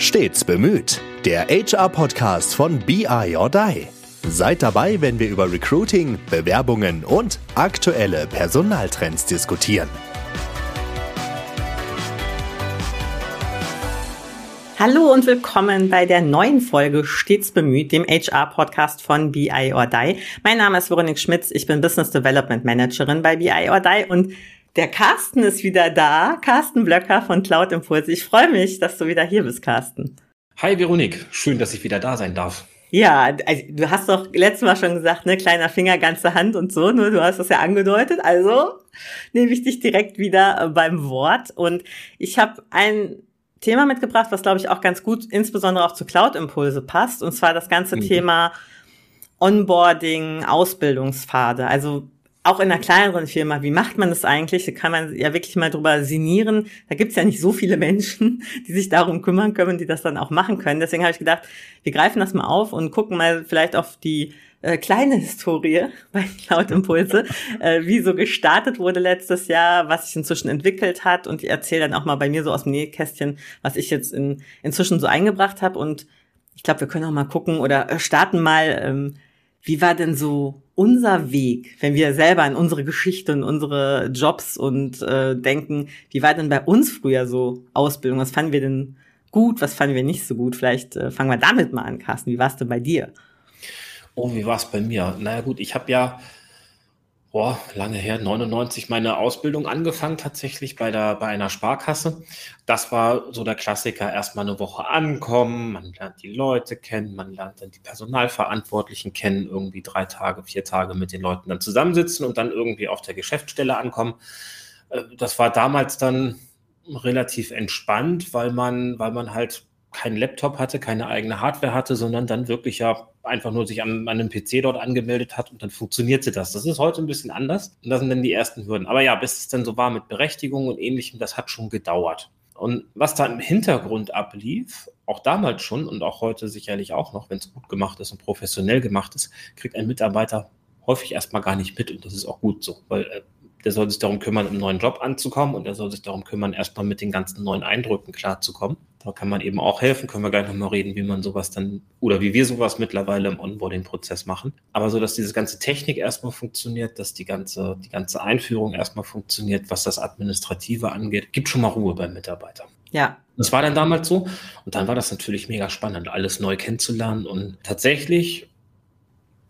Stets bemüht. Der HR-Podcast von BI or Die. Seid dabei, wenn wir über Recruiting, Bewerbungen und aktuelle Personaltrends diskutieren. Hallo und willkommen bei der neuen Folge Stets bemüht, dem HR-Podcast von BI or Die. Mein Name ist Veronik Schmitz, ich bin Business Development Managerin bei BI or Die und der Carsten ist wieder da, Carsten Blöcker von Cloud Impulse. Ich freue mich, dass du wieder hier bist, Carsten. Hi Veronik, schön, dass ich wieder da sein darf. Ja, also du hast doch letztes Mal schon gesagt, ne, kleiner Finger, ganze Hand und so, ne, du hast das ja angedeutet, also nehme ich dich direkt wieder äh, beim Wort und ich habe ein Thema mitgebracht, was glaube ich auch ganz gut, insbesondere auch zu Cloud Impulse passt, und zwar das ganze mhm. Thema Onboarding, Ausbildungspfade. Also auch in einer kleineren Firma, wie macht man das eigentlich? Da kann man ja wirklich mal drüber sinnieren. Da gibt's ja nicht so viele Menschen, die sich darum kümmern können, die das dann auch machen können. Deswegen habe ich gedacht, wir greifen das mal auf und gucken mal vielleicht auf die äh, kleine Historie bei Cloud Impulse, äh, wie so gestartet wurde letztes Jahr, was sich inzwischen entwickelt hat und ich erzähle dann auch mal bei mir so aus dem Nähkästchen, was ich jetzt in, inzwischen so eingebracht habe und ich glaube, wir können auch mal gucken oder starten mal, ähm, wie war denn so unser Weg, wenn wir selber an unsere Geschichte und unsere Jobs und äh, denken, wie war denn bei uns früher so Ausbildung? Was fanden wir denn gut, was fanden wir nicht so gut? Vielleicht äh, fangen wir damit mal an, Carsten. Wie war es denn bei dir? Oh, wie war es bei mir? Naja gut, ich habe ja boah, lange her, 99 meine Ausbildung angefangen tatsächlich bei der, bei einer Sparkasse. Das war so der Klassiker, erstmal eine Woche ankommen, man lernt die Leute kennen, man lernt dann die Personalverantwortlichen kennen, irgendwie drei Tage, vier Tage mit den Leuten dann zusammensitzen und dann irgendwie auf der Geschäftsstelle ankommen. Äh, das war damals dann relativ entspannt, weil man, weil man halt keinen Laptop hatte, keine eigene Hardware hatte, sondern dann wirklich ja einfach nur sich an, an einem PC dort angemeldet hat und dann funktionierte das. Das ist heute ein bisschen anders und das sind dann die ersten Hürden. Aber ja, bis es dann so war mit Berechtigung und ähnlichem, das hat schon gedauert. Und was da im Hintergrund ablief, auch damals schon und auch heute sicherlich auch noch, wenn es gut gemacht ist und professionell gemacht ist, kriegt ein Mitarbeiter häufig erstmal gar nicht mit und das ist auch gut so, weil äh, der soll sich darum kümmern, einen neuen Job anzukommen und er soll sich darum kümmern, erstmal mit den ganzen neuen Eindrücken klarzukommen. Da kann man eben auch helfen, können wir gleich nochmal reden, wie man sowas dann oder wie wir sowas mittlerweile im Onboarding-Prozess machen. Aber so, dass diese ganze Technik erstmal funktioniert, dass die ganze, die ganze Einführung erstmal funktioniert, was das Administrative angeht, gibt schon mal Ruhe beim Mitarbeiter. Ja. Das war dann damals so. Und dann war das natürlich mega spannend, alles neu kennenzulernen. Und tatsächlich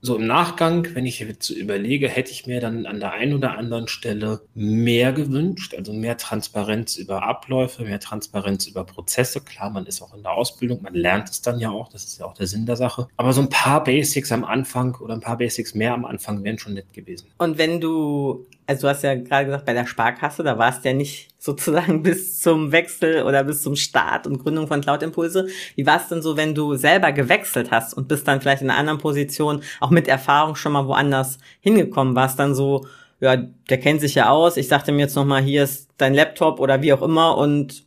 so im Nachgang, wenn ich jetzt überlege, hätte ich mir dann an der einen oder anderen Stelle mehr gewünscht, also mehr Transparenz über Abläufe, mehr Transparenz über Prozesse. Klar, man ist auch in der Ausbildung, man lernt es dann ja auch, das ist ja auch der Sinn der Sache. Aber so ein paar Basics am Anfang oder ein paar Basics mehr am Anfang wären schon nett gewesen. Und wenn du, also du hast ja gerade gesagt, bei der Sparkasse, da warst ja nicht sozusagen bis zum Wechsel oder bis zum Start und Gründung von Cloud Impulse. Wie war es denn so, wenn du selber gewechselt hast und bist dann vielleicht in einer anderen Position, auch mit Erfahrung schon mal woanders hingekommen? War es dann so, ja, der kennt sich ja aus, ich sagte mir jetzt nochmal, hier ist dein Laptop oder wie auch immer und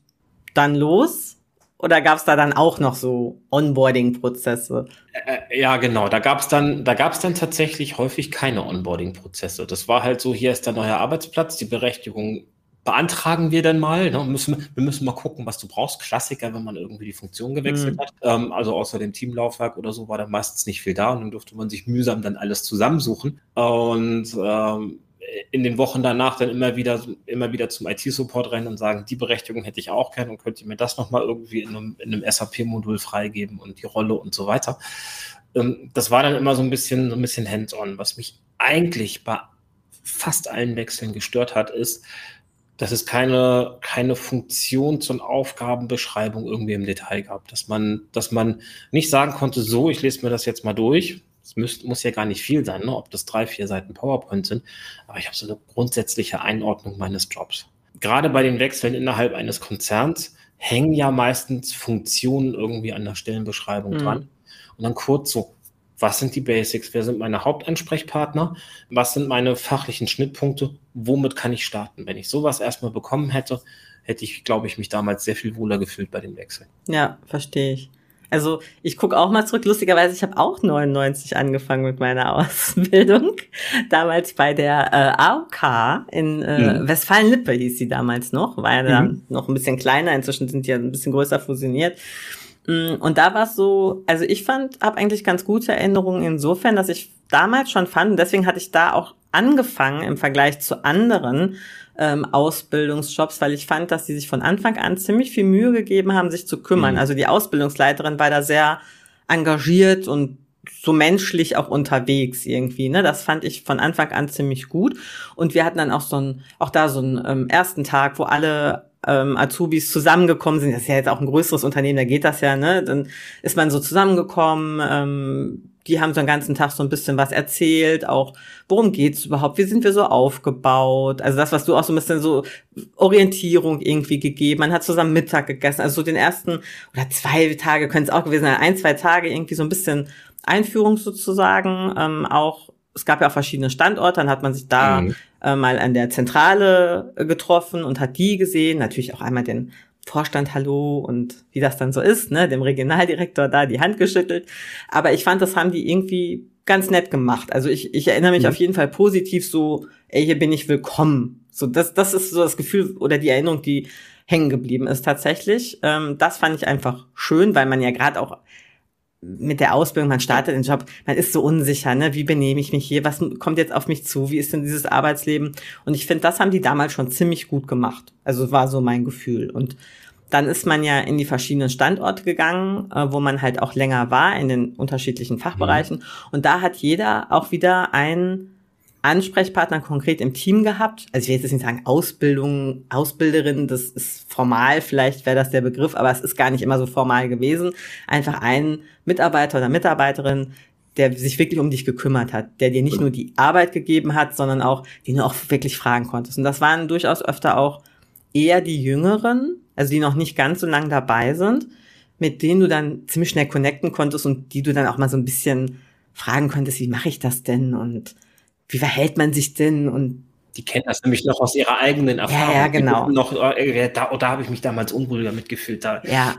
dann los? Oder gab es da dann auch noch so Onboarding-Prozesse? Äh, ja, genau. Da gab es dann, da gab es dann tatsächlich häufig keine Onboarding-Prozesse. Das war halt so: Hier ist der neue Arbeitsplatz, die Berechtigung beantragen wir dann mal. Ne? Müssen, wir müssen mal gucken, was du brauchst. Klassiker, wenn man irgendwie die Funktion gewechselt mhm. hat. Ähm, also außer dem Teamlaufwerk oder so war da meistens nicht viel da und dann durfte man sich mühsam dann alles zusammensuchen. Und ähm, in den Wochen danach dann immer wieder, immer wieder zum IT-Support rennen und sagen, die Berechtigung hätte ich auch gerne und könnt ihr mir das nochmal irgendwie in einem, in einem SAP-Modul freigeben und die Rolle und so weiter. Ähm, das war dann immer so ein bisschen, so ein bisschen hands-on. Was mich eigentlich bei fast allen Wechseln gestört hat, ist, dass es keine, keine Funktions- und Aufgabenbeschreibung irgendwie im Detail gab. Dass man, dass man nicht sagen konnte, so, ich lese mir das jetzt mal durch. Es muss, muss ja gar nicht viel sein, ne? ob das drei, vier Seiten PowerPoint sind. Aber ich habe so eine grundsätzliche Einordnung meines Jobs. Gerade bei den Wechseln innerhalb eines Konzerns hängen ja meistens Funktionen irgendwie an der Stellenbeschreibung mhm. dran. Und dann kurz so, was sind die Basics, wer sind meine Hauptansprechpartner, was sind meine fachlichen Schnittpunkte, womit kann ich starten. Wenn ich sowas erstmal bekommen hätte, hätte ich, glaube ich, mich damals sehr viel wohler gefühlt bei den Wechseln. Ja, verstehe ich. Also ich gucke auch mal zurück. Lustigerweise, ich habe auch 99 angefangen mit meiner Ausbildung. Damals bei der äh, AOK in äh, mhm. Westfalen-Lippe hieß sie damals noch. War ja mhm. noch ein bisschen kleiner. Inzwischen sind die ja ein bisschen größer fusioniert. Mm, und da war es so, also ich fand, habe eigentlich ganz gute Erinnerungen insofern, dass ich damals schon fand, und deswegen hatte ich da auch angefangen im Vergleich zu anderen ähm, Ausbildungsjobs, weil ich fand, dass die sich von Anfang an ziemlich viel Mühe gegeben haben, sich zu kümmern. Mhm. Also die Ausbildungsleiterin war da sehr engagiert und so menschlich auch unterwegs irgendwie. Ne? Das fand ich von Anfang an ziemlich gut. Und wir hatten dann auch so ein, auch da so einen ähm, ersten Tag, wo alle ähm, Azubis zusammengekommen sind. Das ist ja jetzt auch ein größeres Unternehmen, da geht das ja, ne? Dann ist man so zusammengekommen, ähm, die haben so den ganzen Tag so ein bisschen was erzählt, auch worum geht's überhaupt, wie sind wir so aufgebaut, also das, was du auch so ein bisschen so Orientierung irgendwie gegeben, man hat zusammen Mittag gegessen, also so den ersten oder zwei Tage können es auch gewesen sein, ein, zwei Tage irgendwie so ein bisschen Einführung sozusagen, ähm, auch es gab ja auch verschiedene Standorte, dann hat man sich da mhm. äh, mal an der Zentrale getroffen und hat die gesehen, natürlich auch einmal den Vorstand Hallo und wie das dann so ist, ne, dem Regionaldirektor da die Hand geschüttelt. Aber ich fand, das haben die irgendwie ganz nett gemacht. Also ich, ich erinnere mich mhm. auf jeden Fall positiv so, ey, hier bin ich willkommen. So, das, das ist so das Gefühl oder die Erinnerung, die hängen geblieben ist tatsächlich. Ähm, das fand ich einfach schön, weil man ja gerade auch mit der Ausbildung, man startet den Job, man ist so unsicher, ne? Wie benehme ich mich hier? Was kommt jetzt auf mich zu? Wie ist denn dieses Arbeitsleben? Und ich finde, das haben die damals schon ziemlich gut gemacht. Also war so mein Gefühl. Und dann ist man ja in die verschiedenen Standorte gegangen, äh, wo man halt auch länger war in den unterschiedlichen Fachbereichen. Mhm. Und da hat jeder auch wieder einen Ansprechpartner konkret im Team gehabt. Also ich will jetzt nicht sagen Ausbildung, Ausbilderin, das ist formal, vielleicht wäre das der Begriff, aber es ist gar nicht immer so formal gewesen. Einfach ein Mitarbeiter oder Mitarbeiterin, der sich wirklich um dich gekümmert hat, der dir nicht nur die Arbeit gegeben hat, sondern auch, den du auch wirklich fragen konntest. Und das waren durchaus öfter auch eher die Jüngeren, also die noch nicht ganz so lang dabei sind, mit denen du dann ziemlich schnell connecten konntest und die du dann auch mal so ein bisschen fragen konntest, wie mache ich das denn und wie verhält man sich denn und die kennen das nämlich noch aus ihrer eigenen Erfahrung. Ja, ja genau. Noch, äh, da da habe ich mich damals unruhiger mitgefühlt. Da, ja.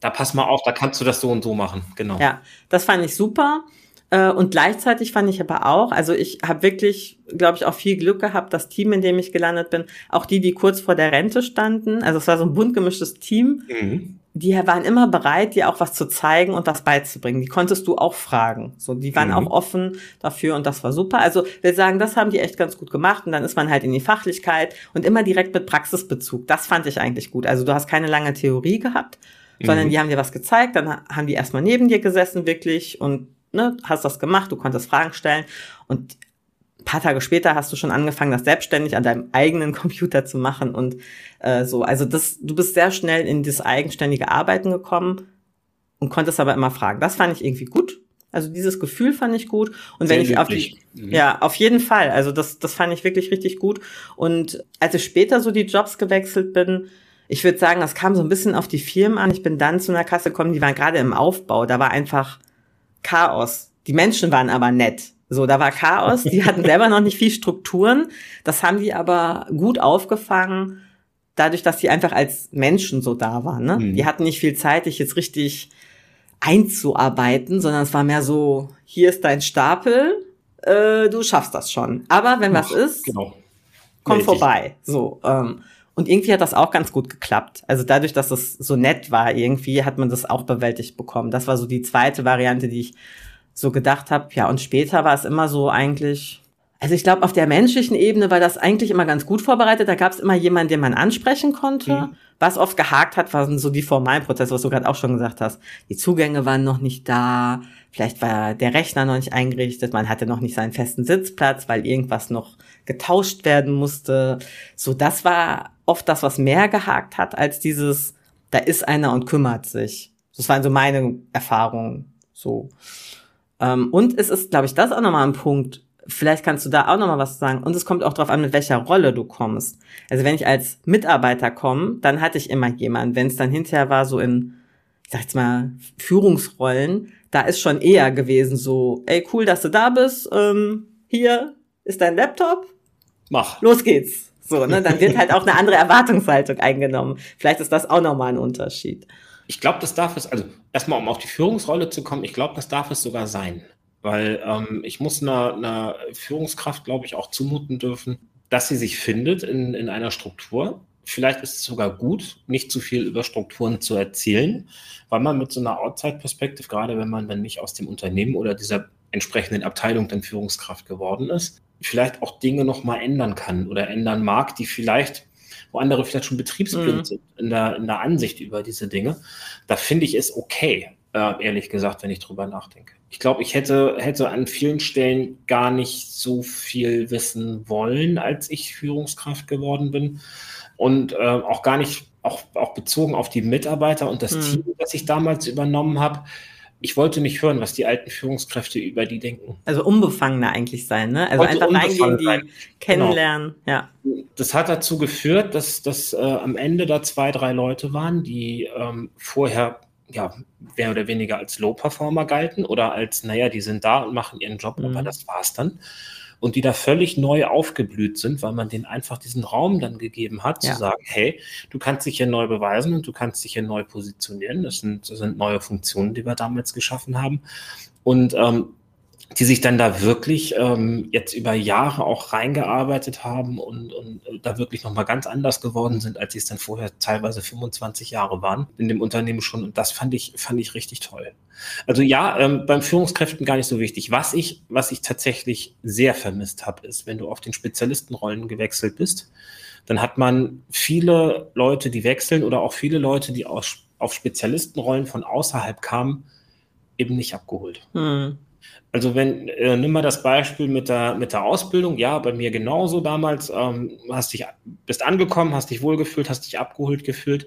da pass mal auf, da kannst du das so und so machen. Genau. Ja, das fand ich super. Äh, und gleichzeitig fand ich aber auch, also ich habe wirklich, glaube ich, auch viel Glück gehabt, das Team, in dem ich gelandet bin, auch die, die kurz vor der Rente standen, also es war so ein bunt gemischtes Team, mhm die waren immer bereit, dir auch was zu zeigen und was beizubringen. Die konntest du auch fragen. So, die waren mhm. auch offen dafür und das war super. Also wir sagen, das haben die echt ganz gut gemacht und dann ist man halt in die Fachlichkeit und immer direkt mit Praxisbezug. Das fand ich eigentlich gut. Also du hast keine lange Theorie gehabt, sondern mhm. die haben dir was gezeigt, dann haben die erstmal neben dir gesessen wirklich und ne, hast das gemacht, du konntest Fragen stellen und ein paar Tage später hast du schon angefangen, das selbstständig an deinem eigenen Computer zu machen und äh, so. Also das, du bist sehr schnell in das eigenständige Arbeiten gekommen und konntest aber immer fragen. Das fand ich irgendwie gut. Also dieses Gefühl fand ich gut. Und wenn sehr ich löblich. auf die, mhm. ja, auf jeden Fall. Also das, das fand ich wirklich richtig gut. Und als ich später so die Jobs gewechselt bin, ich würde sagen, das kam so ein bisschen auf die Firmen an. Ich bin dann zu einer Kasse gekommen, die waren gerade im Aufbau. Da war einfach Chaos. Die Menschen waren aber nett. So, da war Chaos. Die hatten selber noch nicht viel Strukturen. Das haben die aber gut aufgefangen, dadurch, dass die einfach als Menschen so da waren. Ne? Mhm. Die hatten nicht viel Zeit, dich jetzt richtig einzuarbeiten, sondern es war mehr so, hier ist dein Stapel, äh, du schaffst das schon. Aber wenn Ach, was ist, genau. komm Richtig. vorbei. So. Ähm, und irgendwie hat das auch ganz gut geklappt. Also dadurch, dass es so nett war, irgendwie hat man das auch bewältigt bekommen. Das war so die zweite Variante, die ich so gedacht habe, ja, und später war es immer so eigentlich, also ich glaube, auf der menschlichen Ebene war das eigentlich immer ganz gut vorbereitet. Da gab es immer jemanden, den man ansprechen konnte. Mhm. Was oft gehakt hat, waren so die formalen Prozesse, was du gerade auch schon gesagt hast. Die Zugänge waren noch nicht da, vielleicht war der Rechner noch nicht eingerichtet, man hatte noch nicht seinen festen Sitzplatz, weil irgendwas noch getauscht werden musste. So, das war oft das, was mehr gehakt hat, als dieses, da ist einer und kümmert sich. Das waren so meine Erfahrungen. So. Ähm, und es ist, glaube ich, das auch nochmal ein Punkt. Vielleicht kannst du da auch nochmal was sagen. Und es kommt auch darauf an, mit welcher Rolle du kommst. Also wenn ich als Mitarbeiter komme, dann hatte ich immer jemanden. Wenn es dann hinterher war, so in, ich sag jetzt mal, Führungsrollen, da ist schon eher gewesen so, ey, cool, dass du da bist. Ähm, hier ist dein Laptop. Mach. Los geht's. So, ne? Dann wird halt auch eine andere Erwartungshaltung eingenommen. Vielleicht ist das auch nochmal ein Unterschied. Ich glaube, das darf es, also erstmal, um auf die Führungsrolle zu kommen, ich glaube, das darf es sogar sein. Weil ähm, ich muss einer, einer Führungskraft, glaube ich, auch zumuten dürfen, dass sie sich findet in, in einer Struktur, vielleicht ist es sogar gut, nicht zu viel über Strukturen zu erzählen, weil man mit so einer Outside-Perspektive, gerade wenn man dann nicht aus dem Unternehmen oder dieser entsprechenden Abteilung dann Führungskraft geworden ist, vielleicht auch Dinge nochmal ändern kann oder ändern mag, die vielleicht, wo andere vielleicht schon betriebsblind mhm. sind in der, in der Ansicht über diese Dinge. Da finde ich es okay, äh, ehrlich gesagt, wenn ich drüber nachdenke. Ich glaube, ich hätte, hätte an vielen Stellen gar nicht so viel wissen wollen, als ich Führungskraft geworden bin. Und äh, auch gar nicht, auch, auch bezogen auf die Mitarbeiter und das mhm. Team, das ich damals übernommen habe ich wollte nicht hören, was die alten Führungskräfte über die denken. Also unbefangener eigentlich sein, ne? Also einfach reingehen, die sein. kennenlernen, genau. ja. Das hat dazu geführt, dass, dass äh, am Ende da zwei, drei Leute waren, die ähm, vorher ja mehr oder weniger als Low-Performer galten oder als, naja, die sind da und machen ihren Job, mhm. aber das war's dann und die da völlig neu aufgeblüht sind, weil man denen einfach diesen Raum dann gegeben hat, ja. zu sagen, hey, du kannst dich hier neu beweisen und du kannst dich hier neu positionieren. Das sind, das sind neue Funktionen, die wir damals geschaffen haben. Und ähm, die sich dann da wirklich ähm, jetzt über Jahre auch reingearbeitet haben und, und da wirklich nochmal ganz anders geworden sind, als sie es dann vorher teilweise 25 Jahre waren in dem Unternehmen schon. Und das fand ich, fand ich richtig toll. Also ja, ähm, beim Führungskräften gar nicht so wichtig. Was ich, was ich tatsächlich sehr vermisst habe, ist, wenn du auf den Spezialistenrollen gewechselt bist, dann hat man viele Leute, die wechseln oder auch viele Leute, die aus, auf Spezialistenrollen von außerhalb kamen, eben nicht abgeholt. Hm. Also wenn, äh, nimm mal das Beispiel mit der, mit der Ausbildung, ja, bei mir genauso damals, ähm, hast dich, bist angekommen, hast dich wohlgefühlt, hast dich abgeholt gefühlt.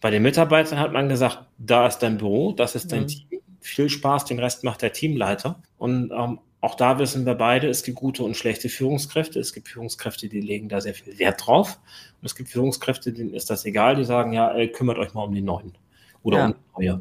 Bei den Mitarbeitern hat man gesagt, da ist dein Büro, das ist dein mhm. Team, viel Spaß, den Rest macht der Teamleiter. Und ähm, auch da wissen wir beide, es gibt gute und schlechte Führungskräfte. Es gibt Führungskräfte, die legen da sehr viel Wert drauf. Und es gibt Führungskräfte, denen ist das egal, die sagen, ja, ey, kümmert euch mal um die Neuen oder ja. um die Neue.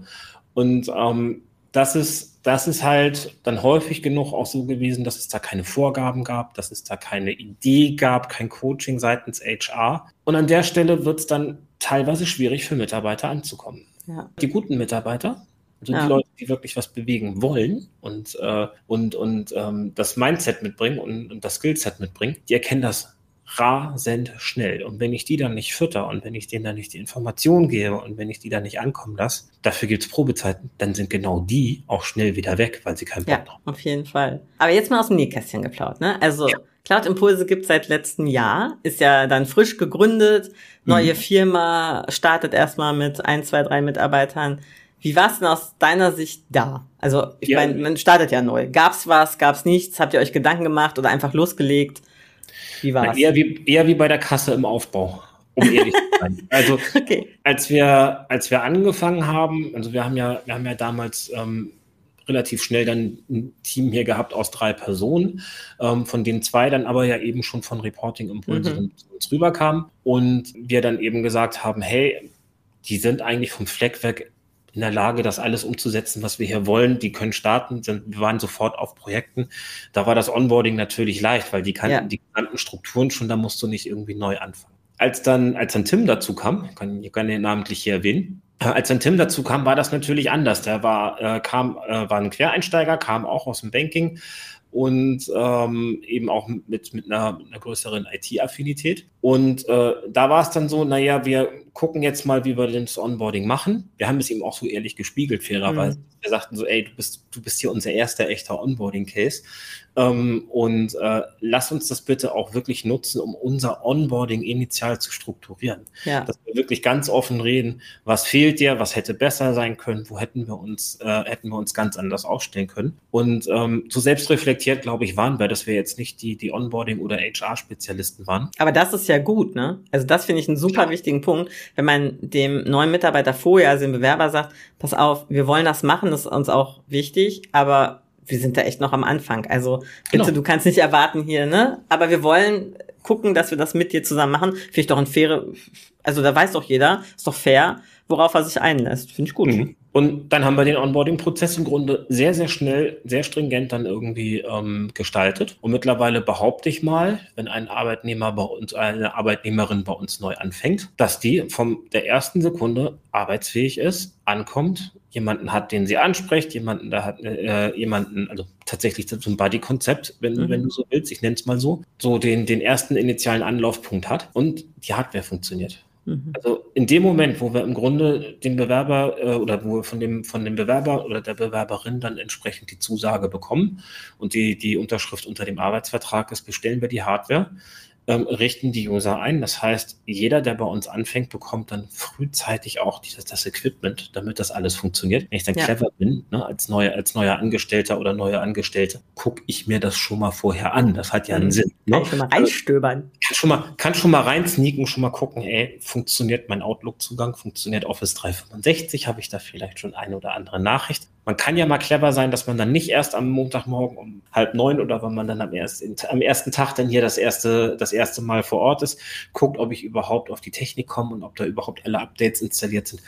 Und ähm, das ist, das ist halt dann häufig genug auch so gewesen, dass es da keine Vorgaben gab, dass es da keine Idee gab, kein Coaching seitens HR. Und an der Stelle wird es dann teilweise schwierig für Mitarbeiter anzukommen. Ja. Die guten Mitarbeiter, also ja. die Leute, die wirklich was bewegen wollen und, äh, und, und ähm, das Mindset mitbringen und, und das Skillset mitbringen, die erkennen das rasend schnell. Und wenn ich die dann nicht fütter und wenn ich denen dann nicht die Information gebe und wenn ich die dann nicht ankommen lasse, dafür gibt es Probezeiten, dann sind genau die auch schnell wieder weg, weil sie keinen Bock ja, haben. auf jeden Fall. Aber jetzt mal aus dem Nähkästchen geplaut, ne? Also ja. Cloud Impulse gibt seit letztem Jahr, ist ja dann frisch gegründet, neue mhm. Firma, startet erstmal mit ein, zwei, drei Mitarbeitern. Wie war es denn aus deiner Sicht da? Also, ich ja. meine, man startet ja neu. Gab's was, gab's nichts? Habt ihr euch Gedanken gemacht oder einfach losgelegt? Wie war es? Eher wie, eher wie bei der Kasse im Aufbau, um ehrlich zu sein. Also okay. als wir, als wir angefangen haben, also wir haben ja, wir haben ja damals ähm, relativ schnell dann ein Team hier gehabt aus drei Personen, ähm, von denen zwei dann aber ja eben schon von Reporting Impulse mhm. zu uns rüberkamen und wir dann eben gesagt haben, hey, die sind eigentlich vom Fleck weg in der Lage, das alles umzusetzen, was wir hier wollen. Die können starten, sind, wir waren sofort auf Projekten. Da war das Onboarding natürlich leicht, weil die kannten ja. die kannten Strukturen schon, da musst du nicht irgendwie neu anfangen. Als dann, als dann Tim dazu kam, ich kann, ich kann ihn namentlich hier erwähnen, äh, als dann Tim dazu kam, war das natürlich anders. Der war, äh, kam, äh, war ein Quereinsteiger, kam auch aus dem Banking und ähm, eben auch mit, mit, einer, mit einer größeren IT-Affinität. Und äh, da war es dann so, naja, wir gucken jetzt mal, wie wir das Onboarding machen. Wir haben es ihm auch so ehrlich gespiegelt, fairerweise. Mhm. Wir sagten so, ey, du bist, du bist hier unser erster echter Onboarding-Case. Ähm, und äh, lass uns das bitte auch wirklich nutzen, um unser Onboarding initial zu strukturieren. Ja. Dass wir wirklich ganz offen reden, was fehlt dir, was hätte besser sein können, wo hätten wir uns, äh, hätten wir uns ganz anders aufstellen können. Und ähm, so selbstreflektiert, glaube ich, waren wir, dass wir jetzt nicht die, die Onboarding- oder HR-Spezialisten waren. Aber das ist ja gut, ne? Also das finde ich einen super ja. wichtigen Punkt, wenn man dem neuen Mitarbeiter vorher, also dem Bewerber sagt, pass auf, wir wollen das machen, das ist uns auch wichtig, aber wir sind da echt noch am Anfang. Also bitte, genau. du kannst nicht erwarten hier, ne? Aber wir wollen gucken, dass wir das mit dir zusammen machen. Vielleicht auch ein faire, also da weiß doch jeder, ist doch fair, worauf er sich einlässt. Finde ich gut. Mhm. Und dann haben wir den Onboarding-Prozess im Grunde sehr, sehr schnell, sehr stringent dann irgendwie ähm, gestaltet. Und mittlerweile behaupte ich mal, wenn ein Arbeitnehmer bei uns, eine Arbeitnehmerin bei uns neu anfängt, dass die von der ersten Sekunde arbeitsfähig ist, ankommt, jemanden hat, den sie anspricht, jemanden, da hat äh, jemanden, also tatsächlich so ein Buddy-Konzept, wenn, mhm. wenn du so willst, ich nenne es mal so, so den, den ersten initialen Anlaufpunkt hat und die Hardware funktioniert. Mhm. Also in dem Moment, wo wir im Grunde den Bewerber äh, oder wo wir von dem, von dem Bewerber oder der Bewerberin dann entsprechend die Zusage bekommen und die, die Unterschrift unter dem Arbeitsvertrag ist, bestellen wir die Hardware ähm, richten die User ein. Das heißt, jeder, der bei uns anfängt, bekommt dann frühzeitig auch dieses, das Equipment, damit das alles funktioniert. Wenn ich dann ja. clever bin, ne, als, neuer, als neuer Angestellter oder neue Angestellte, gucke ich mir das schon mal vorher an. Das hat ja einen mhm. Sinn. Ne? Kann schon mal reinstöbern. Kann schon mal, kann schon mal reinsneaken, schon mal gucken, ey, funktioniert mein Outlook-Zugang, funktioniert Office 365, habe ich da vielleicht schon eine oder andere Nachricht. Man kann ja mal clever sein, dass man dann nicht erst am Montagmorgen um halb neun oder wenn man dann am ersten, am ersten Tag dann hier das erste, das erste Mal vor Ort ist, guckt, ob ich überhaupt auf die Technik komme und ob da überhaupt alle Updates installiert sind.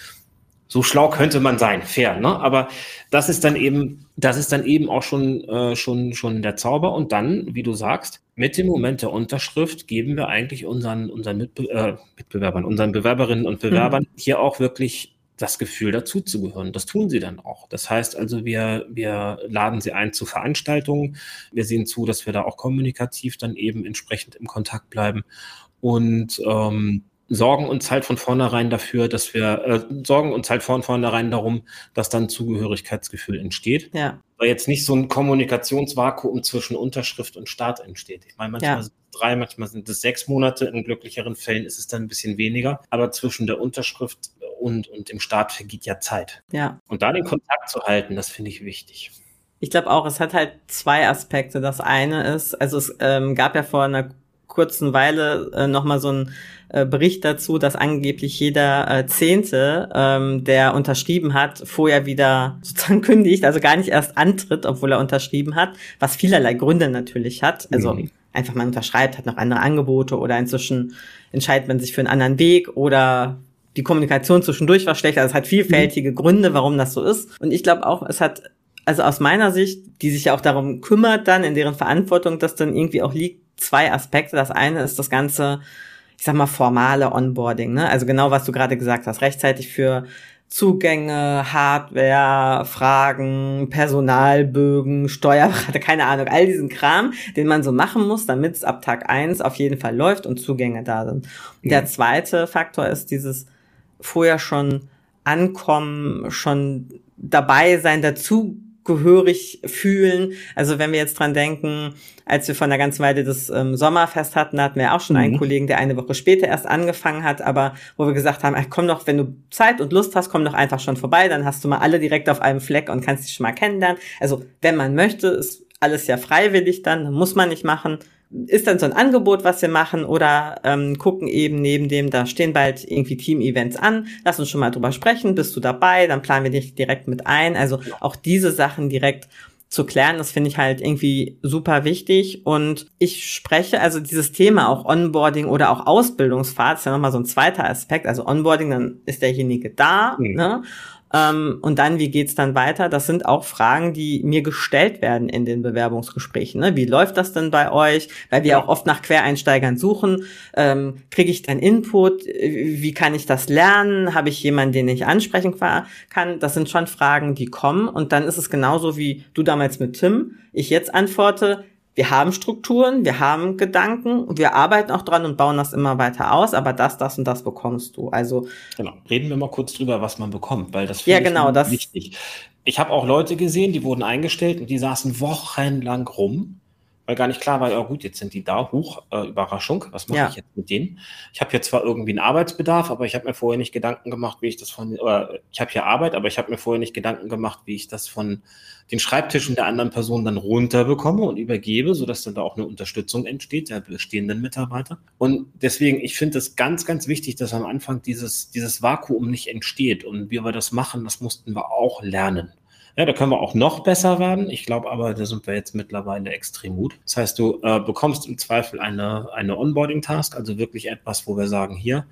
So schlau könnte man sein, fair, ne? Aber das ist dann eben, das ist dann eben auch schon, äh, schon, schon der Zauber. Und dann, wie du sagst, mit dem Moment der Unterschrift geben wir eigentlich unseren, unseren Mitbe äh, Mitbewerbern, unseren Bewerberinnen und Bewerbern mhm. hier auch wirklich das Gefühl dazuzugehören. Das tun sie dann auch. Das heißt also, wir, wir laden sie ein zu Veranstaltungen. Wir sehen zu, dass wir da auch kommunikativ dann eben entsprechend im Kontakt bleiben und ähm, sorgen uns halt von vornherein dafür, dass wir äh, sorgen uns halt von vornherein darum, dass dann Zugehörigkeitsgefühl entsteht. Ja. Weil jetzt nicht so ein Kommunikationsvakuum zwischen Unterschrift und Start entsteht. Ich meine, manchmal ja. sind es drei, manchmal sind es sechs Monate. In glücklicheren Fällen ist es dann ein bisschen weniger. Aber zwischen der Unterschrift und, und im Start vergeht ja Zeit. Ja. Und da den Kontakt zu halten, das finde ich wichtig. Ich glaube auch, es hat halt zwei Aspekte. Das eine ist, also es ähm, gab ja vor einer kurzen Weile äh, nochmal so ein äh, Bericht dazu, dass angeblich jeder äh, Zehnte, ähm, der unterschrieben hat, vorher wieder sozusagen kündigt, also gar nicht erst antritt, obwohl er unterschrieben hat, was vielerlei Gründe natürlich hat. Also mhm. einfach man unterschreibt, hat noch andere Angebote oder inzwischen entscheidet man sich für einen anderen Weg oder die Kommunikation zwischendurch war schlechter. Also es hat vielfältige mhm. Gründe, warum das so ist. Und ich glaube auch, es hat, also aus meiner Sicht, die sich ja auch darum kümmert dann, in deren Verantwortung das dann irgendwie auch liegt, zwei Aspekte. Das eine ist das ganze, ich sag mal, formale Onboarding, ne? Also genau, was du gerade gesagt hast, rechtzeitig für Zugänge, Hardware, Fragen, Personalbögen, Steuerberater, keine Ahnung, all diesen Kram, den man so machen muss, damit es ab Tag eins auf jeden Fall läuft und Zugänge da sind. Und der zweite Faktor ist dieses vorher schon ankommen, schon dabei sein, dazu gehörig fühlen. Also wenn wir jetzt dran denken, als wir von der ganzen Weile das ähm, Sommerfest hatten, hatten wir auch schon mhm. einen Kollegen, der eine Woche später erst angefangen hat, aber wo wir gesagt haben, ach, komm doch, wenn du Zeit und Lust hast, komm doch einfach schon vorbei, dann hast du mal alle direkt auf einem Fleck und kannst dich schon mal kennenlernen. Also wenn man möchte, ist alles ja freiwillig dann, muss man nicht machen ist dann so ein Angebot, was wir machen oder ähm, gucken eben neben dem, da stehen bald irgendwie Team-Events an, lass uns schon mal drüber sprechen, bist du dabei, dann planen wir dich direkt mit ein. Also auch diese Sachen direkt zu klären, das finde ich halt irgendwie super wichtig. Und ich spreche also dieses Thema auch Onboarding oder auch Ausbildungsfahrt, ist ja nochmal so ein zweiter Aspekt. Also Onboarding, dann ist derjenige da, mhm. ne? Ähm, und dann, wie geht's dann weiter? Das sind auch Fragen, die mir gestellt werden in den Bewerbungsgesprächen. Ne? Wie läuft das denn bei euch? Weil wir auch oft nach Quereinsteigern suchen. Ähm, Kriege ich dann Input? Wie kann ich das lernen? Habe ich jemanden, den ich ansprechen kann? Das sind schon Fragen, die kommen. Und dann ist es genauso wie du damals mit Tim. Ich jetzt antworte, wir haben Strukturen, wir haben Gedanken, wir arbeiten auch dran und bauen das immer weiter aus, aber das, das und das bekommst du. Also genau. Reden wir mal kurz drüber, was man bekommt, weil das ja, genau, das wichtig. Ich habe auch Leute gesehen, die wurden eingestellt und die saßen wochenlang rum weil gar nicht klar war, ja gut, jetzt sind die da, hoch, äh, Überraschung, was mache ja. ich jetzt mit denen? Ich habe jetzt zwar irgendwie einen Arbeitsbedarf, aber ich habe mir vorher nicht Gedanken gemacht, wie ich das von, oder ich habe hier Arbeit, aber ich habe mir vorher nicht Gedanken gemacht, wie ich das von den Schreibtischen der anderen Person dann runterbekomme und übergebe, sodass dann da auch eine Unterstützung entsteht der bestehenden Mitarbeiter. Und deswegen, ich finde es ganz, ganz wichtig, dass am Anfang dieses, dieses Vakuum nicht entsteht. Und wie wir das machen, das mussten wir auch lernen. Ja, da können wir auch noch besser werden. Ich glaube aber, da sind wir jetzt mittlerweile extrem gut. Das heißt, du äh, bekommst im Zweifel eine, eine Onboarding-Task, also wirklich etwas, wo wir sagen, hier,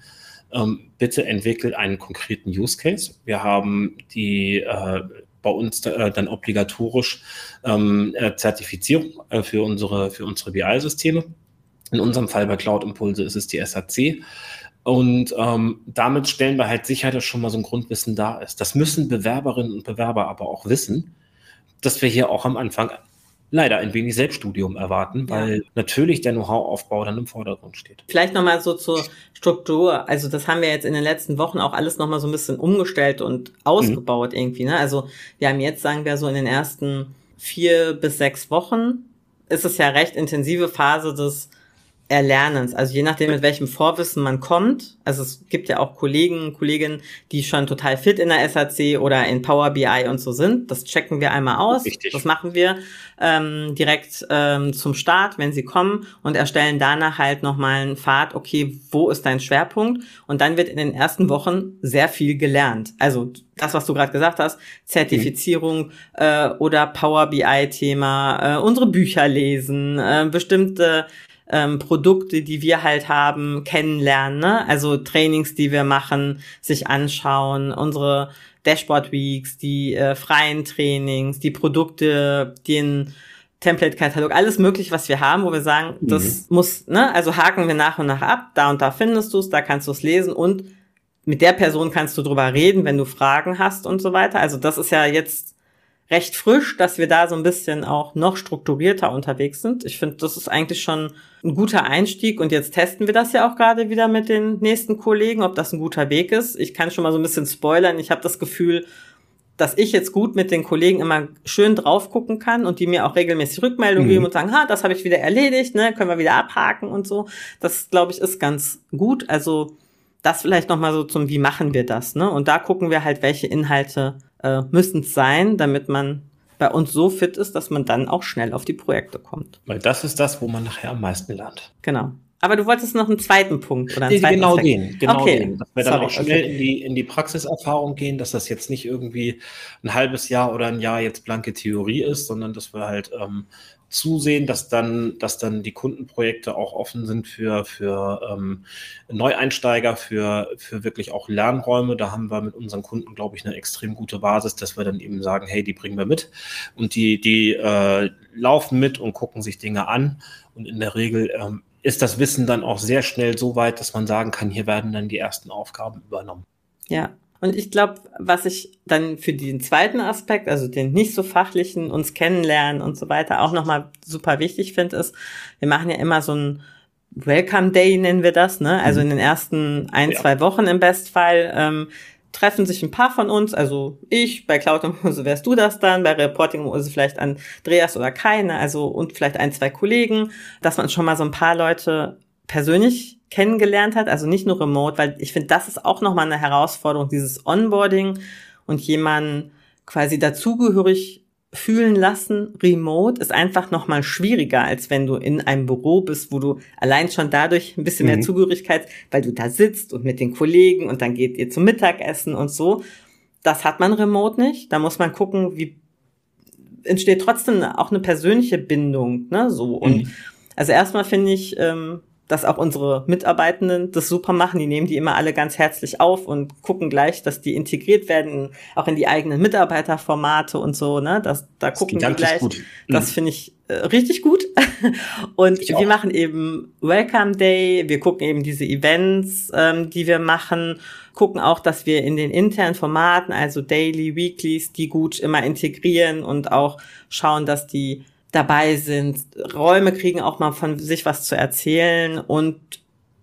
ähm, bitte entwickelt einen konkreten Use Case. Wir haben die äh, bei uns äh, dann obligatorisch ähm, äh, Zertifizierung äh, für unsere, für unsere BI-Systeme. In unserem Fall bei Cloud Impulse ist es die SAC. Und ähm, damit stellen wir halt sicher, dass schon mal so ein Grundwissen da ist. Das müssen Bewerberinnen und Bewerber aber auch wissen, dass wir hier auch am Anfang leider ein wenig Selbststudium erwarten, weil ja. natürlich der Know-how-Aufbau dann im Vordergrund steht. Vielleicht nochmal so zur Struktur. Also das haben wir jetzt in den letzten Wochen auch alles nochmal so ein bisschen umgestellt und ausgebaut mhm. irgendwie. Ne? Also wir haben jetzt, sagen wir so, in den ersten vier bis sechs Wochen ist es ja recht intensive Phase des Erlernens. Also je nachdem, mit welchem Vorwissen man kommt. Also es gibt ja auch Kollegen, Kolleginnen, die schon total fit in der SAC oder in Power BI und so sind. Das checken wir einmal aus. Richtig. Das machen wir ähm, direkt ähm, zum Start, wenn sie kommen und erstellen danach halt nochmal einen Pfad, okay, wo ist dein Schwerpunkt? Und dann wird in den ersten Wochen sehr viel gelernt. Also das, was du gerade gesagt hast, Zertifizierung mhm. äh, oder Power BI-Thema, äh, unsere Bücher lesen, äh, bestimmte ähm, Produkte, die wir halt haben, kennenlernen. Ne? Also Trainings, die wir machen, sich anschauen, unsere Dashboard Weeks, die äh, freien Trainings, die Produkte, den Template-Katalog, alles mögliche, was wir haben, wo wir sagen, mhm. das muss, ne, also haken wir nach und nach ab, da und da findest du es, da kannst du es lesen und mit der Person kannst du drüber reden, wenn du Fragen hast und so weiter. Also das ist ja jetzt recht frisch, dass wir da so ein bisschen auch noch strukturierter unterwegs sind. Ich finde, das ist eigentlich schon ein guter Einstieg und jetzt testen wir das ja auch gerade wieder mit den nächsten Kollegen, ob das ein guter Weg ist. Ich kann schon mal so ein bisschen spoilern. Ich habe das Gefühl, dass ich jetzt gut mit den Kollegen immer schön drauf gucken kann und die mir auch regelmäßig Rückmeldungen mhm. geben und sagen, ha, das habe ich wieder erledigt, ne, können wir wieder abhaken und so. Das glaube ich ist ganz gut. Also das vielleicht noch mal so zum wie machen wir das, ne? Und da gucken wir halt, welche Inhalte äh, müssen es sein, damit man bei uns so fit ist, dass man dann auch schnell auf die Projekte kommt. Weil das ist das, wo man nachher am meisten lernt. Genau. Aber du wolltest noch einen zweiten Punkt oder einen zweiten Genau Aspekt. den, genau okay. den. Dass wir dann Sorry, auch schnell in, die, in die Praxiserfahrung gehen, dass das jetzt nicht irgendwie ein halbes Jahr oder ein Jahr jetzt blanke Theorie ist, sondern dass wir halt ähm, zusehen, dass dann, dass dann die Kundenprojekte auch offen sind für, für ähm, Neueinsteiger, für, für wirklich auch Lernräume. Da haben wir mit unseren Kunden, glaube ich, eine extrem gute Basis, dass wir dann eben sagen, hey, die bringen wir mit und die, die äh, laufen mit und gucken sich Dinge an. Und in der Regel ähm, ist das Wissen dann auch sehr schnell so weit, dass man sagen kann, hier werden dann die ersten Aufgaben übernommen. Ja, und ich glaube, was ich dann für den zweiten Aspekt, also den nicht so fachlichen, uns kennenlernen und so weiter, auch nochmal super wichtig finde, ist, wir machen ja immer so ein Welcome Day, nennen wir das, ne? Also in den ersten ein, ja. zwei Wochen im Bestfall ähm, treffen sich ein paar von uns, also ich, bei Cloud Mose wärst du das dann, bei Reporting Mose vielleicht Andreas oder keine, also und vielleicht ein, zwei Kollegen, dass man schon mal so ein paar Leute persönlich kennengelernt hat, also nicht nur remote, weil ich finde, das ist auch nochmal eine Herausforderung, dieses Onboarding und jemanden quasi dazugehörig fühlen lassen, remote, ist einfach nochmal schwieriger, als wenn du in einem Büro bist, wo du allein schon dadurch ein bisschen mhm. mehr Zugehörigkeit, weil du da sitzt und mit den Kollegen und dann geht ihr zum Mittagessen und so. Das hat man remote nicht. Da muss man gucken, wie entsteht trotzdem auch eine persönliche Bindung, ne, so. Und mhm. also erstmal finde ich, ähm, dass auch unsere Mitarbeitenden das super machen. Die nehmen die immer alle ganz herzlich auf und gucken gleich, dass die integriert werden, auch in die eigenen Mitarbeiterformate und so. Ne? Das, da das gucken die gleich. Gut. Das mhm. finde ich äh, richtig gut. und ich wir auch. machen eben Welcome Day. Wir gucken eben diese Events, ähm, die wir machen. Gucken auch, dass wir in den internen Formaten, also Daily, Weeklies, die gut immer integrieren und auch schauen, dass die dabei sind, Räume kriegen auch mal von sich was zu erzählen und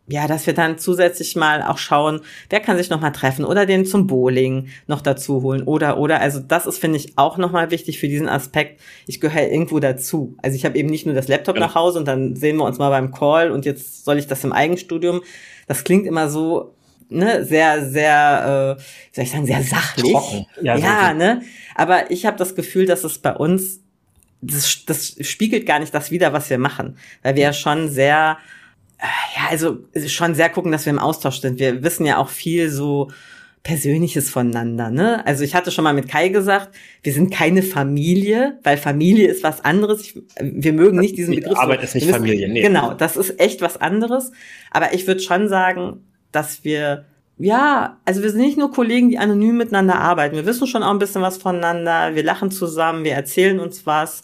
ja, dass wir dann zusätzlich mal auch schauen, wer kann sich noch mal treffen oder den zum Bowling noch dazu holen oder oder also das ist finde ich auch noch mal wichtig für diesen Aspekt. Ich gehöre irgendwo dazu. Also ich habe eben nicht nur das Laptop ja. nach Hause und dann sehen wir uns mal beim Call und jetzt soll ich das im Eigenstudium. Das klingt immer so ne sehr sehr äh, soll ich sagen sehr sachlich. Trocken. Ja, ja ne. Aber ich habe das Gefühl, dass es bei uns das, das spiegelt gar nicht das wider, was wir machen. Weil wir ja schon sehr, äh, ja, also schon sehr gucken, dass wir im Austausch sind. Wir wissen ja auch viel so Persönliches voneinander. Ne? Also ich hatte schon mal mit Kai gesagt, wir sind keine Familie, weil Familie ist was anderes. Ich, wir mögen nicht diesen Begriff. Arbeit ist nicht Familie, nee. Genau, das ist echt was anderes. Aber ich würde schon sagen, dass wir ja, also wir sind nicht nur Kollegen, die anonym miteinander arbeiten. Wir wissen schon auch ein bisschen was voneinander. Wir lachen zusammen, wir erzählen uns was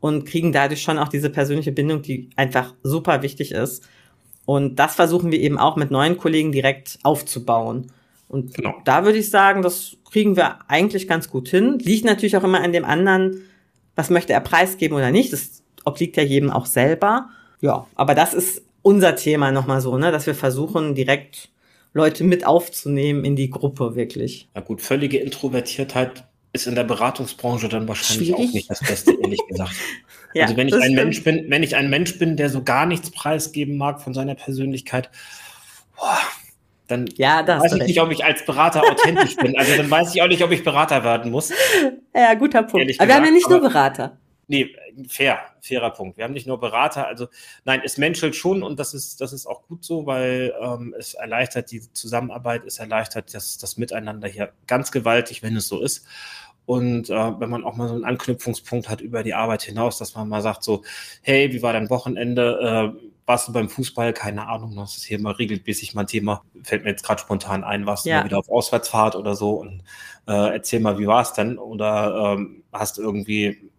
und kriegen dadurch schon auch diese persönliche Bindung, die einfach super wichtig ist. Und das versuchen wir eben auch mit neuen Kollegen direkt aufzubauen. Und genau. da würde ich sagen, das kriegen wir eigentlich ganz gut hin. Liegt natürlich auch immer an dem anderen, was möchte er preisgeben oder nicht. Das obliegt ja jedem auch selber. Ja, aber das ist unser Thema nochmal so, ne, dass wir versuchen, direkt Leute mit aufzunehmen in die Gruppe wirklich. Na gut, völlige Introvertiertheit ist in der Beratungsbranche dann wahrscheinlich Schwierig. auch nicht das Beste, ehrlich gesagt. ja, also wenn ich ein stimmt. Mensch bin, wenn ich ein Mensch bin, der so gar nichts preisgeben mag von seiner Persönlichkeit, boah, dann ja, weiß ich recht. nicht, ob ich als Berater authentisch bin. Also dann weiß ich auch nicht, ob ich Berater werden muss. Ja, guter Punkt. Aber wir haben ja nicht nur Berater. Nee, fair, fairer Punkt. Wir haben nicht nur Berater, also nein, es menschelt schon und das ist, das ist auch gut so, weil ähm, es erleichtert die Zusammenarbeit, es erleichtert das, das Miteinander hier ganz gewaltig, wenn es so ist. Und äh, wenn man auch mal so einen Anknüpfungspunkt hat über die Arbeit hinaus, dass man mal sagt so, hey, wie war dein Wochenende? Äh, warst du beim Fußball? Keine Ahnung, das ist hier mal regelmäßig mein Thema. Fällt mir jetzt gerade spontan ein, warst ja. du wieder auf Auswärtsfahrt oder so und äh, erzähl mal, wie war es denn? Oder ähm, hast du irgendwie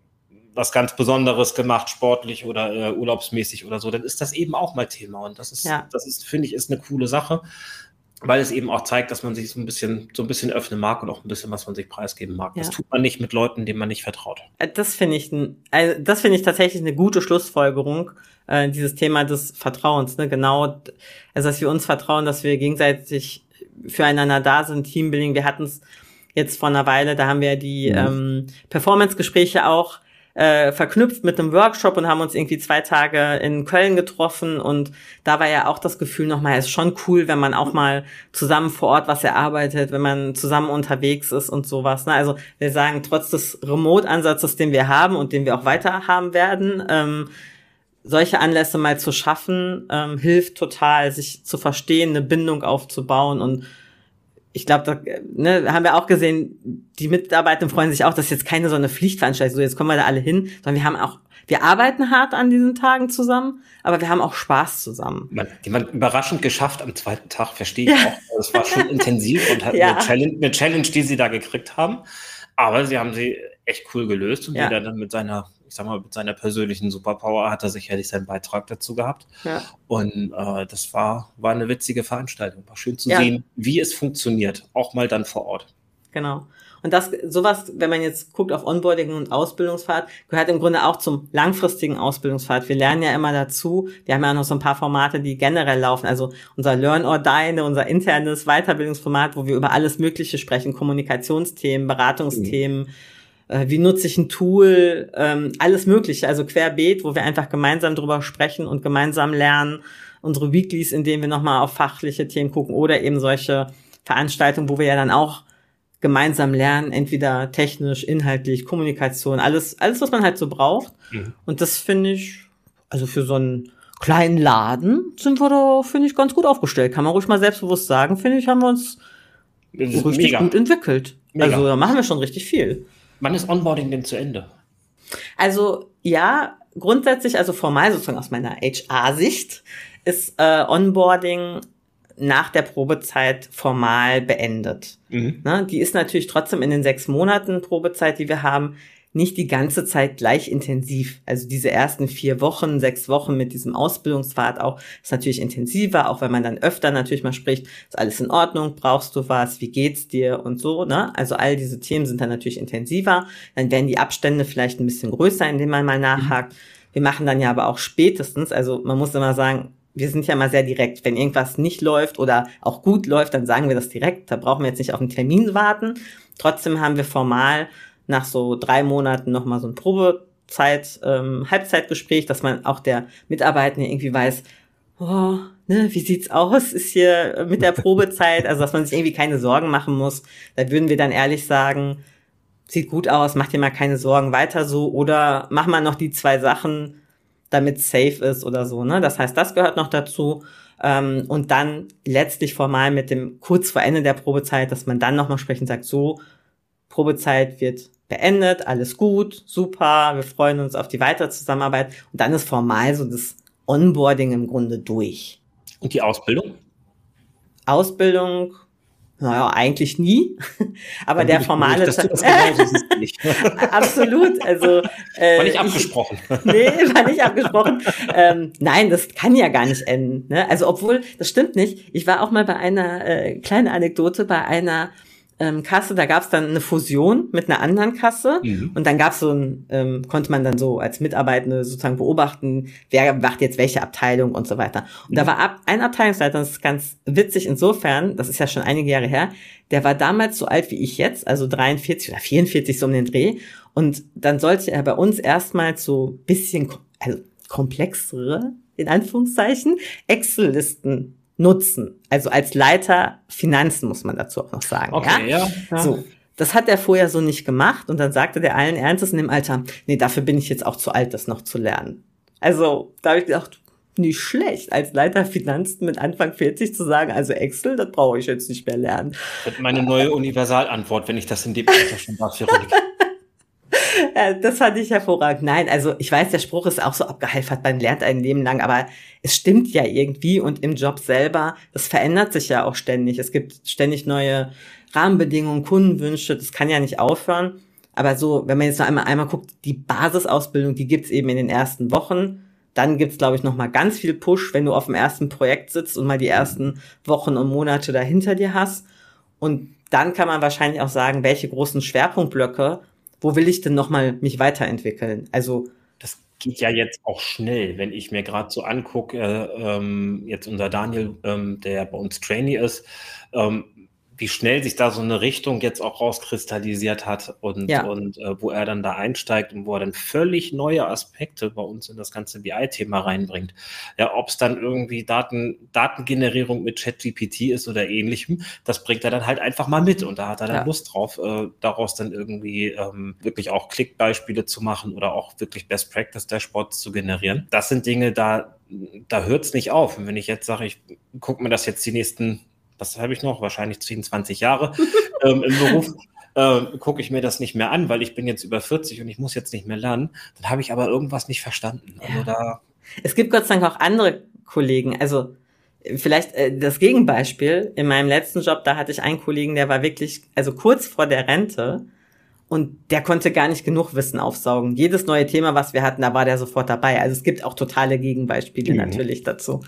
was ganz Besonderes gemacht, sportlich oder äh, urlaubsmäßig oder so, dann ist das eben auch mal Thema. Und das ist, ja. das ist, finde ich, ist eine coole Sache, weil es eben auch zeigt, dass man sich so ein bisschen, so ein bisschen öffnen mag und auch ein bisschen, was man sich preisgeben mag. Ja. Das tut man nicht mit Leuten, denen man nicht vertraut. Äh, das finde ich, also das finde ich tatsächlich eine gute Schlussfolgerung, äh, dieses Thema des Vertrauens, ne, genau, also dass wir uns vertrauen, dass wir gegenseitig füreinander da sind, Teambuilding. Wir hatten es jetzt vor einer Weile, da haben wir die mhm. ähm, Performance-Gespräche auch äh, verknüpft mit einem Workshop und haben uns irgendwie zwei Tage in Köln getroffen und da war ja auch das Gefühl nochmal, es ist schon cool, wenn man auch mal zusammen vor Ort was erarbeitet, wenn man zusammen unterwegs ist und sowas. Ne? Also wir sagen, trotz des Remote-Ansatzes, den wir haben und den wir auch weiter haben werden, ähm, solche Anlässe mal zu schaffen, ähm, hilft total, sich zu verstehen, eine Bindung aufzubauen und ich glaube, da ne, haben wir auch gesehen, die Mitarbeiter freuen sich auch, dass jetzt keine so eine Pflichtveranstaltung, so jetzt kommen wir da alle hin, sondern wir haben auch, wir arbeiten hart an diesen Tagen zusammen, aber wir haben auch Spaß zusammen. Man, die man überraschend geschafft am zweiten Tag, verstehe ich ja. auch. Das war schon intensiv und hat ja. eine, Challenge, eine Challenge, die sie da gekriegt haben. Aber sie haben sie echt cool gelöst und ja. jeder dann mit seiner ich sag mal, mit seiner persönlichen Superpower hat er sicherlich seinen Beitrag dazu gehabt. Ja. Und äh, das war, war eine witzige Veranstaltung. War schön zu ja. sehen, wie es funktioniert, auch mal dann vor Ort. Genau. Und das, sowas, wenn man jetzt guckt auf Onboarding und Ausbildungsfahrt, gehört im Grunde auch zum langfristigen Ausbildungsfahrt. Wir lernen ja immer dazu. Wir haben ja auch noch so ein paar Formate, die generell laufen. Also unser Learn or Die, unser internes Weiterbildungsformat, wo wir über alles Mögliche sprechen. Kommunikationsthemen, Beratungsthemen, mhm äh, wie nutze ich ein Tool, ähm, alles Mögliche, also querbeet, wo wir einfach gemeinsam drüber sprechen und gemeinsam lernen. Unsere Weeklies, in denen wir nochmal auf fachliche Themen gucken oder eben solche Veranstaltungen, wo wir ja dann auch gemeinsam lernen, entweder technisch, inhaltlich, Kommunikation, alles, alles, was man halt so braucht. Mhm. Und das finde ich, also für so einen kleinen Laden sind wir da, finde ich, ganz gut aufgestellt. Kann man ruhig mal selbstbewusst sagen, finde ich, haben wir uns richtig mega. gut entwickelt. Mega. Also da machen wir schon richtig viel. Wann ist Onboarding denn zu Ende? Also ja, grundsätzlich, also formal sozusagen aus meiner HR-Sicht, ist äh, Onboarding nach der Probezeit formal beendet. Mhm. Ne, die ist natürlich trotzdem in den sechs Monaten Probezeit, die wir haben, nicht die ganze Zeit gleich intensiv. Also diese ersten vier Wochen, sechs Wochen mit diesem Ausbildungspfad auch ist natürlich intensiver, auch wenn man dann öfter natürlich mal spricht, ist alles in Ordnung, brauchst du was, wie geht's dir und so, ne? Also all diese Themen sind dann natürlich intensiver. Dann werden die Abstände vielleicht ein bisschen größer, indem man mal nachhakt. Wir machen dann ja aber auch spätestens, also man muss immer sagen, wir sind ja mal sehr direkt. Wenn irgendwas nicht läuft oder auch gut läuft, dann sagen wir das direkt. Da brauchen wir jetzt nicht auf einen Termin warten. Trotzdem haben wir formal nach so drei Monaten nochmal so ein Probezeit, ähm, Halbzeitgespräch, dass man auch der Mitarbeitende irgendwie weiß, oh, ne, wie sieht's aus? Ist hier mit der Probezeit, also dass man sich irgendwie keine Sorgen machen muss. Da würden wir dann ehrlich sagen, sieht gut aus, mach dir mal keine Sorgen, weiter so oder mach mal noch die zwei Sachen, damit safe ist oder so, ne? Das heißt, das gehört noch dazu. Ähm, und dann letztlich formal mit dem kurz vor Ende der Probezeit, dass man dann nochmal sprechen sagt, so, Probezeit wird beendet, alles gut, super, wir freuen uns auf die weitere Zusammenarbeit und dann ist formal so das Onboarding im Grunde durch. Und die Ausbildung? Ausbildung naja, eigentlich nie. Aber Dann der formale du das ich. Absolut. Also äh, War nicht ich- abgesprochen. Nee, war nicht abgesprochen. ähm, nein, das kann ja gar nicht enden. Ne? Also obwohl, das stimmt nicht. Ich war auch mal bei einer äh, kleine Anekdote bei einer ähm, Kasse, da gab es dann eine Fusion mit einer anderen Kasse Mhm. und dann gab es so ein, ähm, konnte man dann so als Mitarbeitende sozusagen beobachten, wer macht jetzt welche Abteilung und so weiter. Und da war ab, ein Abteilungsleiter, das ist ganz witzig insofern, das ist ja schon einige Jahre her, der war damals so alt wie ich jetzt, also 43 oder 44 so um den Dreh. Und dann sollte er bei uns erstmal so bisschen also komplexere, in Anführungszeichen, Excel-Listen nutzen. Also als Leiter Finanzen muss man dazu auch noch sagen. Okay, ja? ja. ja. So. Das hat er vorher so nicht gemacht und dann sagte der allen Ernstes in dem Alter, nee, dafür bin ich jetzt auch zu alt, das noch zu lernen. Also, da habe ich gedacht, nicht schlecht, als Leiter Finanzen mit Anfang 40 zu sagen, also Excel, das brauche ich jetzt nicht mehr lernen. Das wird meine neue Universalantwort, wenn ich das in dem Alter schon darf, Veronika. Ja, das fand ich hervorragend. Nein, also ich weiß, der Spruch ist auch so abgeheifert, man lernt ein Leben lang, aber es stimmt ja irgendwie und im Job selber, das verändert sich ja auch ständig. Es gibt ständig neue Rahmenbedingungen, Kundenwünsche, das kann ja nicht aufhören. Aber so, wenn man jetzt noch einmal, einmal guckt, die Basisausbildung, die gibt's eben in den ersten Wochen. Dann gibt's, glaube ich, noch mal ganz viel Push, wenn du auf dem ersten Projekt sitzt und mal die ersten Wochen und Monate dahinter dir hast. Und dann kann man wahrscheinlich auch sagen, welche großen Schwerpunktblöcke, wo will ich denn noch mal mich weiterentwickeln? Also Das geht ja jetzt auch schnell, wenn ich mir gerade so angucke, äh, ähm, jetzt unser Daniel, ähm, der bei uns Trainee ist, ähm, wie schnell sich da so eine Richtung jetzt auch rauskristallisiert hat und, Ja. und äh, wo er dann da einsteigt und wo er dann völlig neue Aspekte bei uns in das ganze BI-Thema reinbringt. Ja, ob es dann irgendwie Daten, Datengenerierung mit ChatGPT ist oder ähnlichem, das bringt er dann halt einfach mal mit und da hat er dann Ja. Lust drauf, äh, daraus dann irgendwie ähm, wirklich auch Klickbeispiele zu machen oder auch wirklich Best Practice Dashboards zu generieren. Das sind Dinge, da, da hört es nicht auf. Und wenn ich jetzt sage, ich gucke mir das jetzt die nächsten, was habe ich noch, wahrscheinlich 10, 20 Jahre ähm, im Beruf, ähm, gucke ich mir das nicht mehr an, weil ich bin jetzt über 40 und ich muss jetzt nicht mehr lernen, dann habe ich aber irgendwas nicht verstanden. Also Ja. da es gibt Gott sei Dank auch andere Kollegen. Also äh, vielleicht äh, das Gegenbeispiel. In meinem letzten Job, da hatte ich einen Kollegen, der war wirklich, also kurz vor der Rente und der konnte gar nicht genug Wissen aufsaugen. Jedes neue Thema, was wir hatten, da war der sofort dabei. Also es gibt auch totale Gegenbeispiele Mhm. natürlich dazu.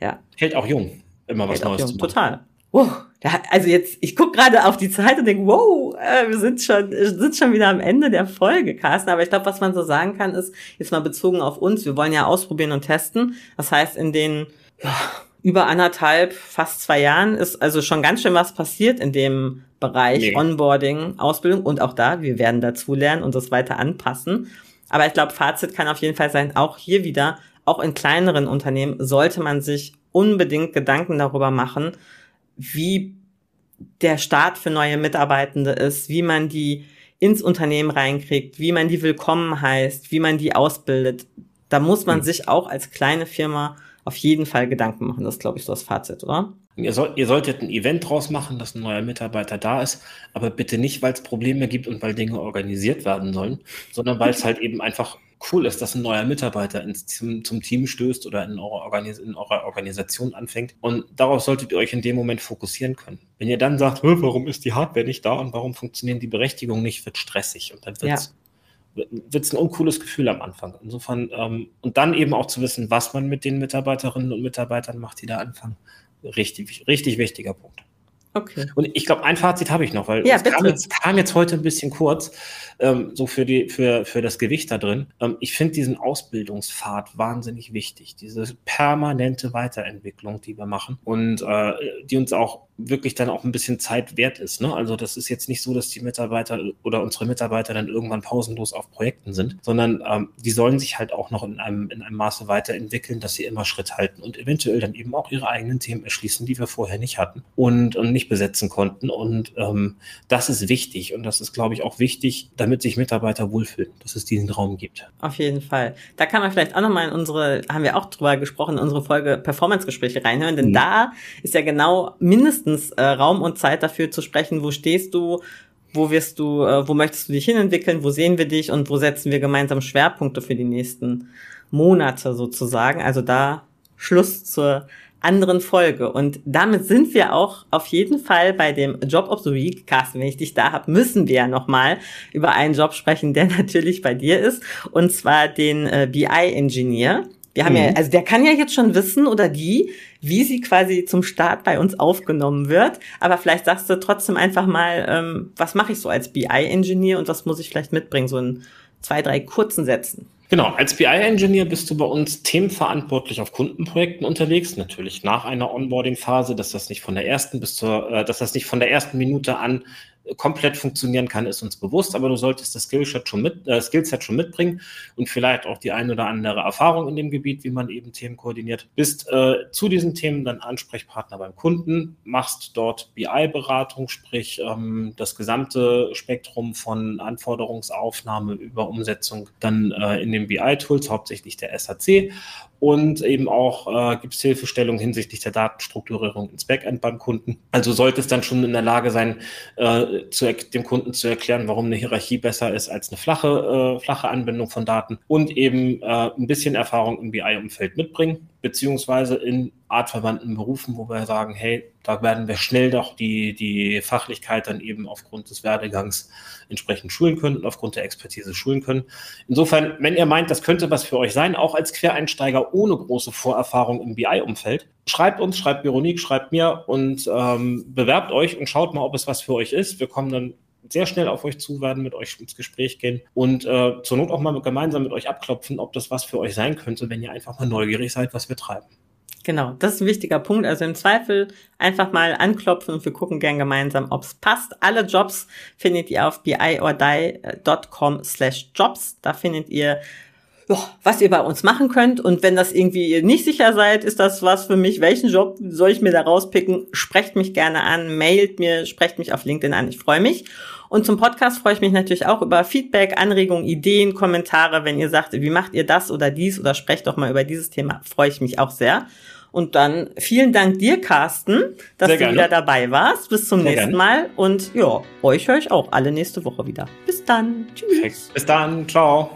Ja. hält auch jung, immer was Hält Neues jung. zu machen. Total. Wow. Also jetzt, ich gucke gerade auf die Zeit und denke, wow, äh, wir sind schon, äh, sind schon wieder am Ende der Folge, Carsten. Aber ich glaube, was man so sagen kann, ist, jetzt mal bezogen auf uns, wir wollen ja ausprobieren und testen. Das heißt, in den ja, über anderthalb, fast zwei Jahren ist also schon ganz schön was passiert in dem Bereich Nee. Onboarding, Ausbildung und auch da, wir werden dazu lernen und das weiter anpassen. Aber ich glaube, Fazit kann auf jeden Fall sein, auch hier wieder, auch in kleineren Unternehmen sollte man sich unbedingt Gedanken darüber machen, wie der Start für neue Mitarbeitende ist, wie man die ins Unternehmen reinkriegt, wie man die willkommen heißt, wie man die ausbildet. Da muss man Mhm. sich auch als kleine Firma auf jeden Fall Gedanken machen. Das ist, glaube ich, so das Fazit, oder? Ihr, soll, ihr solltet ein Event draus machen, dass ein neuer Mitarbeiter da ist, aber bitte nicht, weil es Probleme gibt und weil Dinge organisiert werden sollen, sondern weil es halt eben einfach cool ist, dass ein neuer Mitarbeiter ins, zum, zum Team stößt oder in eurer, Organis in eurer Organisation anfängt. Und darauf solltet ihr euch in dem Moment fokussieren können. Wenn ihr dann sagt, "Hä, warum ist die Hardware nicht da und warum funktionieren die Berechtigungen nicht, wird stressig und dann wird es wird's ein uncooles Gefühl am Anfang. Insofern, ähm, und dann eben auch zu wissen, was man mit den Mitarbeiterinnen und Mitarbeitern macht, die da anfangen. Richtig, richtig wichtiger Punkt. Okay. Und ich glaube, ein Fazit habe ich noch, weil Ja, es kam jetzt, kam jetzt heute ein bisschen kurz, ähm, so für, die, für, für das Gewicht da drin. Ähm, ich finde diesen Ausbildungspfad wahnsinnig wichtig, diese permanente Weiterentwicklung, die wir machen und äh, die uns auch wirklich dann auch ein bisschen Zeit wert ist. Ne? Also das ist jetzt nicht so, dass die Mitarbeiter oder unsere Mitarbeiter dann irgendwann pausenlos auf Projekten sind, sondern ähm, die sollen sich halt auch noch in einem, in einem Maße weiterentwickeln, dass sie immer Schritt halten und eventuell dann eben auch ihre eigenen Themen erschließen, die wir vorher nicht hatten und, und nicht besetzen konnten. Und ähm, das ist wichtig und das ist, glaube ich, auch wichtig, damit sich Mitarbeiter wohlfühlen, dass es diesen Raum gibt. Auf jeden Fall. Da kann man vielleicht auch nochmal in unsere, haben wir auch drüber gesprochen, in unsere Folge Performance-Gespräche reinhören, denn Mhm. da ist ja genau mindestens äh, Raum und Zeit dafür zu sprechen, wo stehst du, wo wirst du, äh, wo möchtest du dich hinentwickeln, wo sehen wir dich und wo setzen wir gemeinsam Schwerpunkte für die nächsten Monate sozusagen. Also da Schluss zur anderen Folge. Und damit sind wir auch auf jeden Fall bei dem Job of the Week. Carsten, wenn ich dich da habe, müssen wir ja nochmal über einen Job sprechen, der natürlich bei dir ist. Und zwar den äh, BI-Engineer. Wir haben mhm. ja, also der kann ja jetzt schon wissen oder die, wie sie quasi zum Start bei uns aufgenommen wird. Aber vielleicht sagst du trotzdem einfach mal, ähm, was mache ich so als BI-Engineer und was muss ich vielleicht mitbringen, so in zwei, drei kurzen Sätzen. Genau, als BI-Engineer bist du bei uns themenverantwortlich auf Kundenprojekten unterwegs, natürlich nach einer Onboarding-Phase, dass das nicht von der ersten bis zur, äh, dass das nicht von der ersten Minute an komplett funktionieren kann, ist uns bewusst, aber du solltest das Skillset schon, mit, äh, Skillset schon mitbringen und vielleicht auch die ein oder andere Erfahrung in dem Gebiet, wie man eben Themen koordiniert. Bist äh, zu diesen Themen dann Ansprechpartner beim Kunden, machst dort BI-Beratung, sprich ähm, das gesamte Spektrum von Anforderungsaufnahme über Umsetzung dann äh, in den BI-Tools, hauptsächlich der SAC und eben auch äh, gibt es Hilfestellung hinsichtlich der Datenstrukturierung ins Backend beim Kunden. Also sollte es dann schon in der Lage sein, äh, zu, dem Kunden zu erklären, warum eine Hierarchie besser ist als eine flache, äh, flache Anbindung von Daten und eben äh, ein bisschen Erfahrung im BI-Umfeld mitbringen, beziehungsweise in artverwandten Berufen, wo wir sagen, hey, da werden wir schnell doch die, die Fachlichkeit dann eben aufgrund des Werdegangs entsprechend schulen können und aufgrund der Expertise schulen können. Insofern, wenn ihr meint, das könnte was für euch sein, auch als Quereinsteiger ohne große Vorerfahrung im BI-Umfeld, schreibt uns, schreibt Veronique, schreibt mir und ähm, bewerbt euch und schaut mal, ob es was für euch ist. Wir kommen dann sehr schnell auf euch zu, werden mit euch ins Gespräch gehen und äh, zur Not auch mal gemeinsam mit euch abklopfen, ob das was für euch sein könnte, wenn ihr einfach mal neugierig seid, was wir treiben. Genau, das ist ein wichtiger Punkt. Also im Zweifel einfach mal anklopfen und wir gucken gern gemeinsam, ob es passt. Alle Jobs findet ihr auf biordie.com slash jobs. Da findet ihr was ihr bei uns machen könnt. Und wenn das irgendwie ihr nicht sicher seid, ist das was für mich, welchen Job soll ich mir da rauspicken? Sprecht mich gerne an, mailt mir, sprecht mich auf LinkedIn an. Ich freue mich. Und zum Podcast freue ich mich natürlich auch über Feedback, Anregungen, Ideen, Kommentare. Wenn ihr sagt, wie macht ihr das oder dies oder sprecht doch mal über dieses Thema, freue ich mich auch sehr. Und dann vielen Dank dir, Carsten, dass Sehr du gerne. wieder dabei warst. Bis zum Sehr nächsten gerne. Mal. Und ja, euch höre ich auch alle nächste Woche wieder. Bis dann. Tschüss. Bis dann. Ciao.